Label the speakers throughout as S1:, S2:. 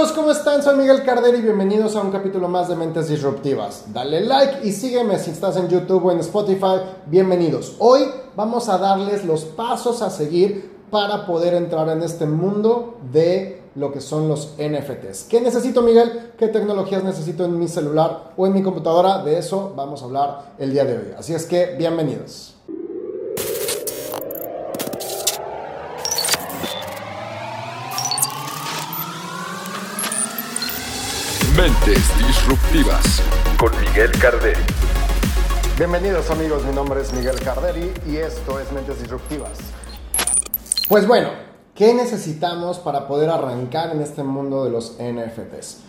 S1: amigos, ¿cómo están? Soy Miguel Cardero y bienvenidos a un capítulo más de Mentes Disruptivas. Dale like y sígueme si estás en YouTube o en Spotify. Bienvenidos. Hoy vamos a darles los pasos a seguir para poder entrar en este mundo de lo que son los NFTs. ¿Qué necesito, Miguel? ¿Qué tecnologías necesito en mi celular o en mi computadora? De eso vamos a hablar el día de hoy. Así es que, bienvenidos.
S2: Mentes Disruptivas con Miguel Carderi.
S1: Bienvenidos amigos, mi nombre es Miguel Carderi y esto es Mentes Disruptivas. Pues bueno, ¿qué necesitamos para poder arrancar en este mundo de los NFTs?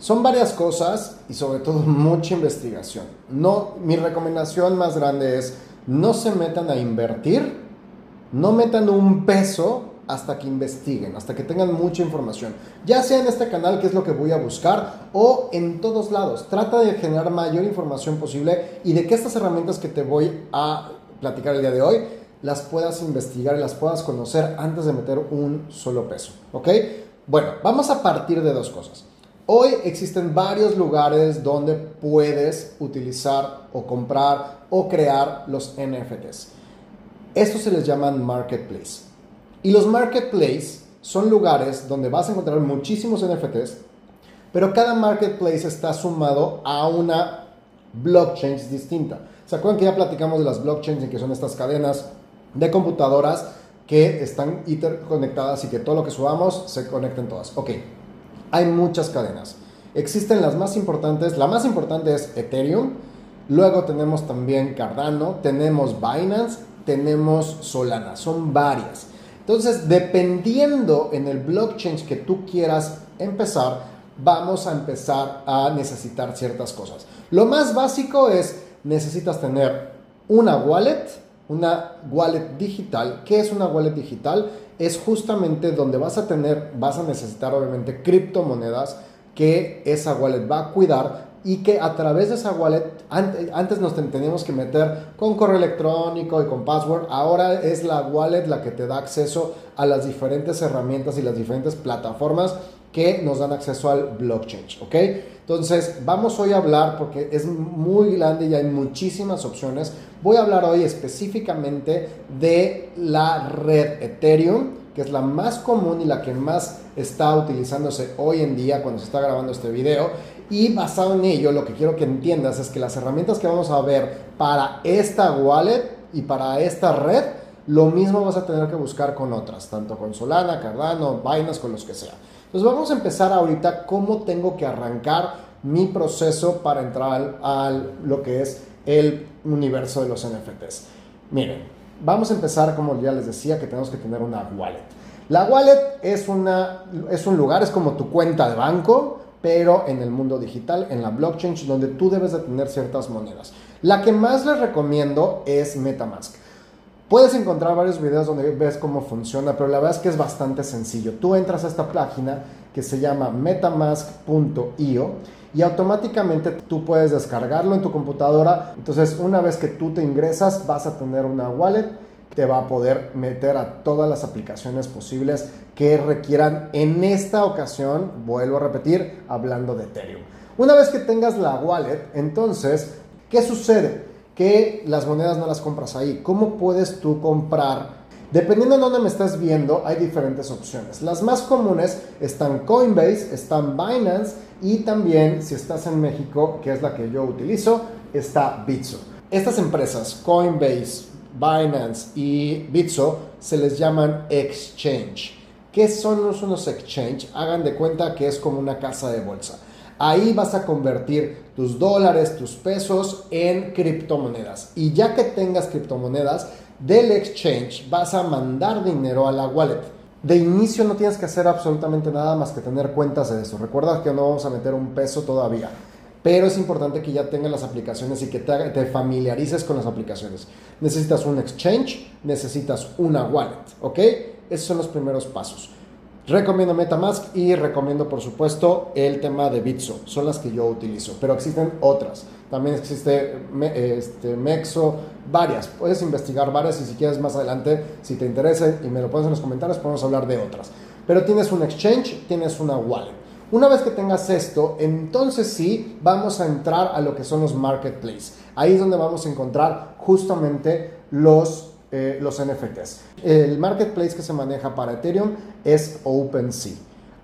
S1: Son varias cosas y sobre todo mucha investigación. No, mi recomendación más grande es no se metan a invertir, no metan un peso hasta que investiguen, hasta que tengan mucha información. Ya sea en este canal, que es lo que voy a buscar, o en todos lados. Trata de generar mayor información posible y de que estas herramientas que te voy a platicar el día de hoy las puedas investigar y las puedas conocer antes de meter un solo peso. ¿Ok? Bueno, vamos a partir de dos cosas. Hoy existen varios lugares donde puedes utilizar o comprar o crear los NFTs. Estos se les llaman marketplace. Y los marketplaces son lugares donde vas a encontrar muchísimos NFTs, pero cada marketplace está sumado a una blockchain distinta. ¿Se acuerdan que ya platicamos de las blockchains y que son estas cadenas de computadoras que están interconectadas y que todo lo que subamos se conecten todas? Ok, hay muchas cadenas. Existen las más importantes. La más importante es Ethereum. Luego tenemos también Cardano, tenemos Binance, tenemos Solana. Son varias. Entonces, dependiendo en el blockchain que tú quieras empezar, vamos a empezar a necesitar ciertas cosas. Lo más básico es, necesitas tener una wallet, una wallet digital. ¿Qué es una wallet digital? Es justamente donde vas a tener, vas a necesitar obviamente criptomonedas que esa wallet va a cuidar y que a través de esa wallet, antes nos teníamos que meter con correo electrónico y con password, ahora es la wallet la que te da acceso a las diferentes herramientas y las diferentes plataformas que nos dan acceso al blockchain, ¿ok? Entonces, vamos hoy a hablar, porque es muy grande y hay muchísimas opciones, voy a hablar hoy específicamente de la red Ethereum, que es la más común y la que más está utilizándose hoy en día cuando se está grabando este video. Y basado en ello, lo que quiero que entiendas es que las herramientas que vamos a ver para esta wallet y para esta red, lo mismo vas a tener que buscar con otras, tanto con Solana, Cardano, Binance, con los que sea. Entonces vamos a empezar ahorita cómo tengo que arrancar mi proceso para entrar al, lo que es el universo de los NFTs. Miren, vamos a empezar como ya les decía que tenemos que tener una wallet. La wallet es, una, es un lugar, es como tu cuenta de banco, pero en el mundo digital, en la blockchain, donde tú debes de tener ciertas monedas. La que más les recomiendo es Metamask. Puedes encontrar varios videos donde ves cómo funciona, pero la verdad es que es bastante sencillo. Tú entras a esta página que se llama metamask.io y automáticamente tú puedes descargarlo en tu computadora. Entonces, una vez que tú te ingresas, vas a tener una wallet te va a poder meter a todas las aplicaciones posibles que requieran en esta ocasión, vuelvo a repetir, hablando de Ethereum. Una vez que tengas la wallet, entonces, ¿qué sucede? Que las monedas no las compras ahí. ¿Cómo puedes tú comprar? Dependiendo de dónde me estás viendo, hay diferentes opciones. Las más comunes están Coinbase, están Binance y también, si estás en México, que es la que yo utilizo, está Bitso. Estas empresas, Coinbase, Binance y Bitso se les llaman exchange. ¿Qué son unos exchange? Hagan de cuenta que es como una casa de bolsa. Ahí vas a convertir tus dólares, tus pesos en criptomonedas. Y ya que tengas criptomonedas del exchange, vas a mandar dinero a la wallet. De inicio no tienes que hacer absolutamente nada más que tener cuentas de eso. Recuerda que no vamos a meter un peso todavía pero es importante que ya tengas las aplicaciones y que te, familiarices con las aplicaciones. Necesitas un exchange, necesitas una wallet, ¿ok? Esos son los primeros pasos. Recomiendo MetaMask y recomiendo, por supuesto, el tema de Bitso. Son las que yo utilizo, pero existen otras. También existe este, Mexo, varias. Puedes investigar varias y si quieres más adelante, si te interesa y me lo pones en los comentarios, podemos hablar de otras. Pero tienes un exchange, tienes una wallet. Una vez que tengas esto, entonces sí vamos a entrar a lo que son los marketplaces. Ahí es donde vamos a encontrar justamente los, eh, los NFTs. El marketplace que se maneja para Ethereum es OpenSea.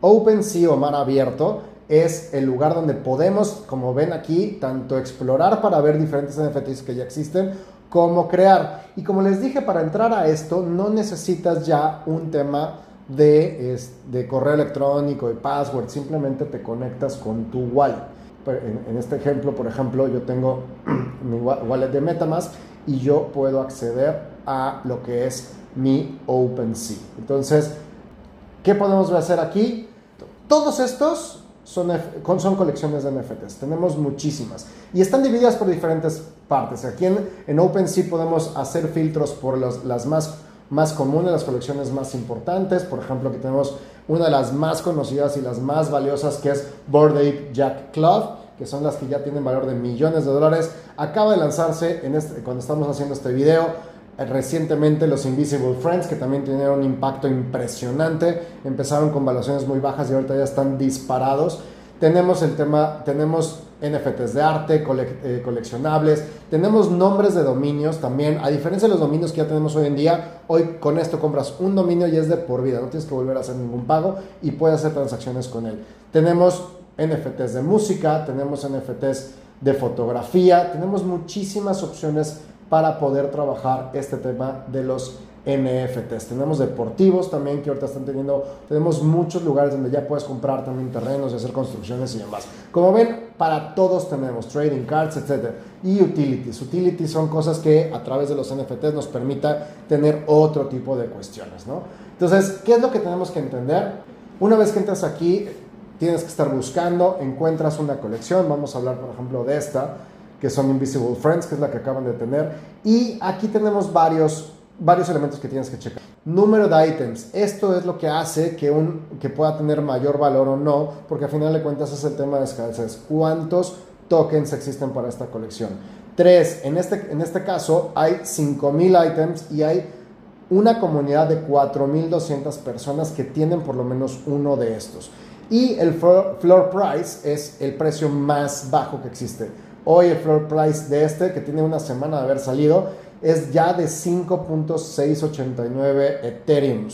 S1: OpenSea o mar abierto es el lugar donde podemos, como ven aquí, tanto explorar para ver diferentes NFTs que ya existen, como crear. Y como les dije, para entrar a esto no necesitas ya un tema de, de correo electrónico y password, simplemente te conectas con tu wallet. En, este ejemplo, por ejemplo, yo tengo mi wallet de Metamask y yo puedo acceder a lo que es mi OpenSea. Entonces, ¿qué podemos hacer aquí? Todos estos son, son colecciones de NFTs. Tenemos muchísimas. Y están divididas por diferentes partes. Aquí en, en OpenSea podemos hacer filtros por las más, más comunes, las colecciones más importantes. Por ejemplo, aquí tenemos una de las más conocidas y las más valiosas que es Bored Ape Jack Club que son las que ya tienen valor de millones de dólares. Acaba de lanzarse en este, cuando estamos haciendo este video recientemente los Invisible Friends, que también tienen un impacto impresionante. Empezaron con valuaciones muy bajas y ahorita ya están disparados. Tenemos el tema, tenemos NFTs de arte, eh, coleccionables, tenemos nombres de dominios también. A diferencia de los dominios que ya tenemos hoy en día, hoy con esto compras un dominio y es de por vida, no tienes que volver a hacer ningún pago y puedes hacer transacciones con él. Tenemos NFTs de música, tenemos NFTs de fotografía, tenemos muchísimas opciones para poder trabajar este tema de los NFTs. Tenemos deportivos también que ahorita están teniendo, tenemos muchos lugares donde ya puedes comprar también terrenos y hacer construcciones y demás. Como ven, para todos tenemos trading cards, etc. Y utilities. Utilities son cosas que a través de los NFTs nos permita tener otro tipo de cuestiones, ¿no? Entonces, ¿qué es lo que tenemos que entender? Una vez que entras aquí, tienes que estar buscando, encuentras una colección, vamos a hablar por ejemplo de esta, que son Invisible Friends, que es la que acaban de tener. Y aquí tenemos varios, varios elementos que tienes que checar. Número de items. Esto es lo que hace que, un, que pueda tener mayor valor o no, porque al final de cuentas es el tema de escasez. ¿Cuántos tokens existen para esta colección? Tres, en este, en este caso hay 5.000 items y hay una comunidad de 4.200 personas que tienen por lo menos uno de estos. Y el floor price es el precio más bajo que existe. Hoy el floor price de este, que tiene una semana de haber salido, es ya de 5.689 Ethereum.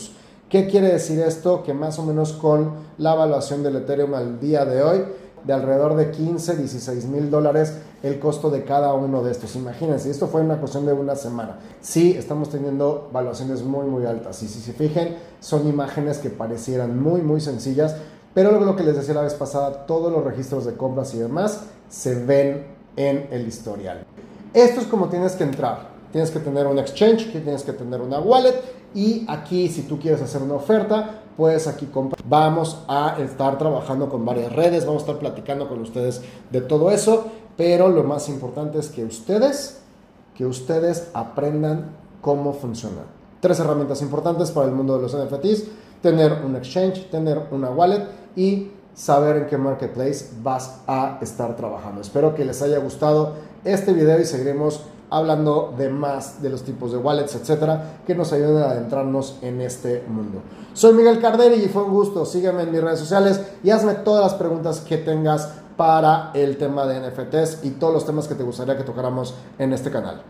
S1: ¿Qué quiere decir esto? Que más o menos con la evaluación del Ethereum al día de hoy, de alrededor de 15, 16 mil dólares el costo de cada uno de estos. Imagínense, esto fue una cuestión de una semana. Sí, estamos teniendo valuaciones muy, muy altas. Y si se fijen, son imágenes que parecieran muy, muy sencillas. Pero lo que les decía la vez pasada, todos los registros de compras y demás se ven en el historial. Esto es como tienes que entrar. Tienes que tener un exchange, tienes que tener una wallet y aquí si tú quieres hacer una oferta, puedes aquí comprar. Vamos a estar trabajando con varias redes, vamos a estar platicando con ustedes de todo eso, pero lo más importante es que ustedes, que ustedes aprendan cómo funcionan. Tres herramientas importantes para el mundo de los NFTs, tener un exchange, tener una wallet y saber en qué marketplace vas a estar trabajando. Espero que les haya gustado este video y seguiremos hablando de más de los tipos de wallets, etcétera, que nos ayuden a adentrarnos en este mundo. Soy Miguel Carderi y fue un gusto. Sígueme en mis redes sociales y hazme todas las preguntas que tengas para el tema de NFTs y todos los temas que te gustaría que tocáramos en este canal.